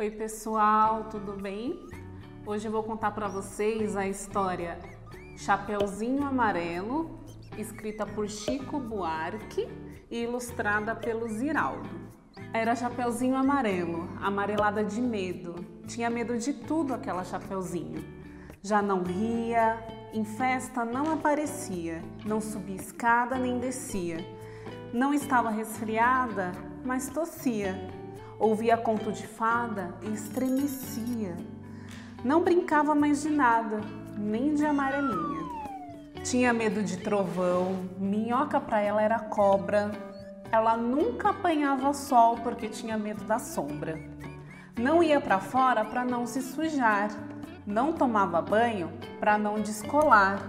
Oi, pessoal, tudo bem? Hoje eu vou contar para vocês a história Chapeuzinho Amarelo, escrita por Chico Buarque e ilustrada pelo Ziraldo. Era Chapeuzinho Amarelo, amarelada de medo. Tinha medo de tudo aquela Chapeuzinho. Já não ria, em festa não aparecia, não subia escada nem descia. Não estava resfriada, mas tossia. Ouvia conto de fada e estremecia. Não brincava mais de nada, nem de amarelinha. Tinha medo de trovão, minhoca para ela era cobra. Ela nunca apanhava sol porque tinha medo da sombra. Não ia para fora para não se sujar. Não tomava banho para não descolar.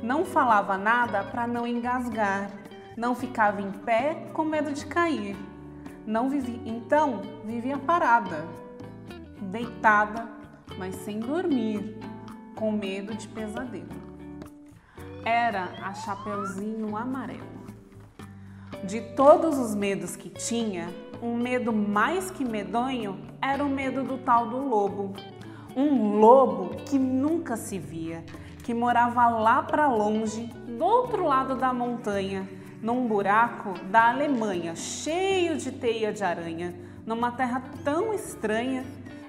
Não falava nada para não engasgar. Não ficava em pé com medo de cair. Não vivia, então vivia parada, deitada, mas sem dormir, com medo de pesadelo era a Chapeuzinho Amarelo. De todos os medos que tinha, um medo mais que medonho era o medo do tal do lobo. Um lobo que nunca se via, que morava lá para longe, do outro lado da montanha, num buraco da Alemanha, cheio de teia de aranha, numa terra tão estranha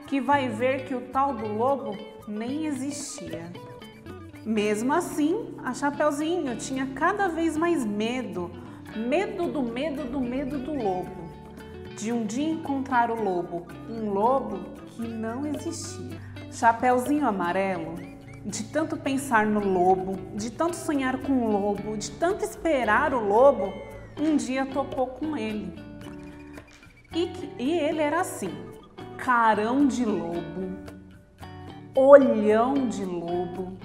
que vai ver que o tal do lobo nem existia. Mesmo assim, a Chapeuzinho tinha cada vez mais medo, medo do medo do medo do lobo, de um dia encontrar o lobo, um lobo que não existia. Chapeuzinho amarelo, de tanto pensar no lobo, de tanto sonhar com o lobo, de tanto esperar o lobo, um dia topou com ele. E, e ele era assim: carão de lobo, olhão de lobo,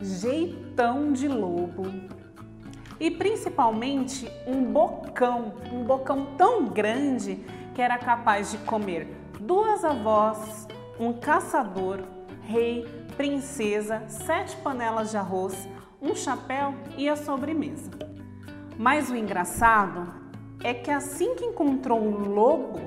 jeitão de lobo e principalmente um bocão, um bocão tão grande que era capaz de comer duas avós, um caçador, rei, princesa, sete panelas de arroz, um chapéu e a sobremesa. Mas o engraçado é que assim que encontrou o lobo,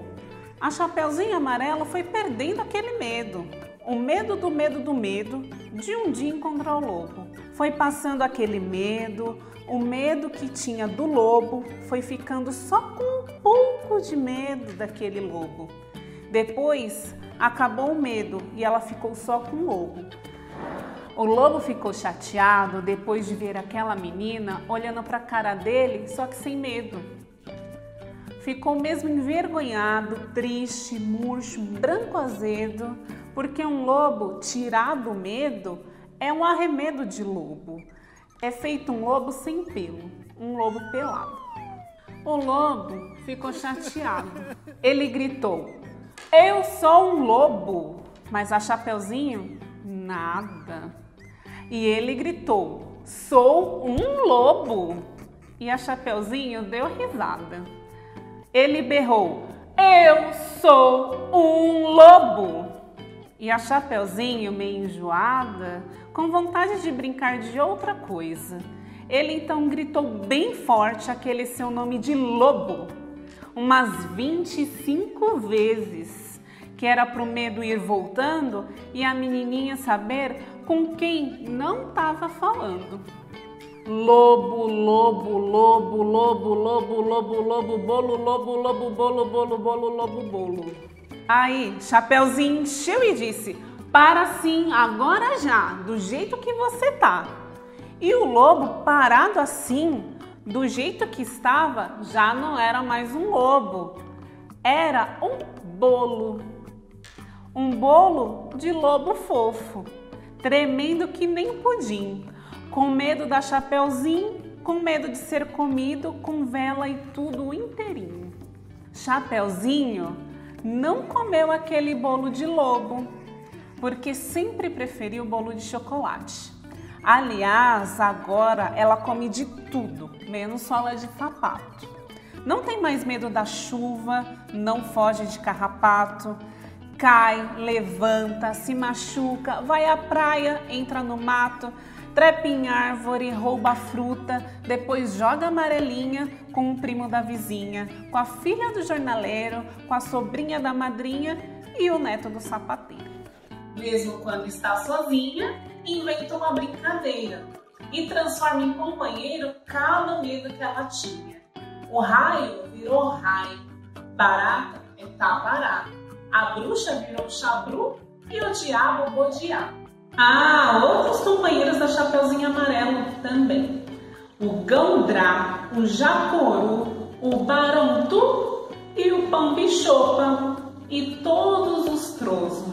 a Chapeuzinho Amarelo foi perdendo aquele medo o medo do medo do medo de um dia encontrar o lobo. Foi passando aquele medo, o medo que tinha do lobo foi ficando só com um pouco de medo daquele lobo. Depois acabou o medo e ela ficou só com o lobo. O lobo ficou chateado depois de ver aquela menina olhando para a cara dele, só que sem medo. Ficou mesmo envergonhado, triste, murcho, branco azedo, porque um lobo tirado o medo é um arremedo de lobo. É feito um lobo sem pelo, um lobo pelado. O lobo ficou chateado. Ele gritou: Eu sou um lobo! Mas a Chapeuzinho, nada. E ele gritou: Sou um lobo! E a Chapeuzinho deu risada. Ele berrou: Eu sou um lobo! E a Chapeuzinho, meio enjoada, com vontade de brincar de outra coisa. Ele então gritou bem forte aquele seu nome de lobo, umas 25 vezes, que era para o medo ir voltando e a menininha saber com quem não estava falando. Lobo, lobo, lobo, lobo, lobo, lobo, lobo, bolo, lobo, lobo, bolo, bolo, bolo, lobo, bolo. Aí, Chapeuzinho encheu e disse: Para sim, agora já, do jeito que você tá. E o lobo, parado assim, do jeito que estava, já não era mais um lobo, era um bolo. Um bolo de lobo fofo, tremendo que nem pudim com medo da Chapeuzinho, com medo de ser comido com vela e tudo inteirinho. Chapeuzinho não comeu aquele bolo de lobo, porque sempre preferiu o bolo de chocolate. Aliás, agora ela come de tudo, menos sola de sapato. Não tem mais medo da chuva, não foge de carrapato, cai, levanta, se machuca, vai à praia, entra no mato, trepa em árvore, rouba fruta, depois joga amarelinha com o primo da vizinha, com a filha do jornaleiro, com a sobrinha da madrinha e o neto do sapateiro. Mesmo quando está sozinha, inventa uma brincadeira e transforma em companheiro cada medo que ela tinha. O raio virou raio, barata é tabará, a bruxa virou chabru e o diabo bodiá. Ah, outros companheiros da Chapeuzinho Amarelo também. O Gandrá, o Jacoru, o Barontu e o Pambichopa e todos os trozos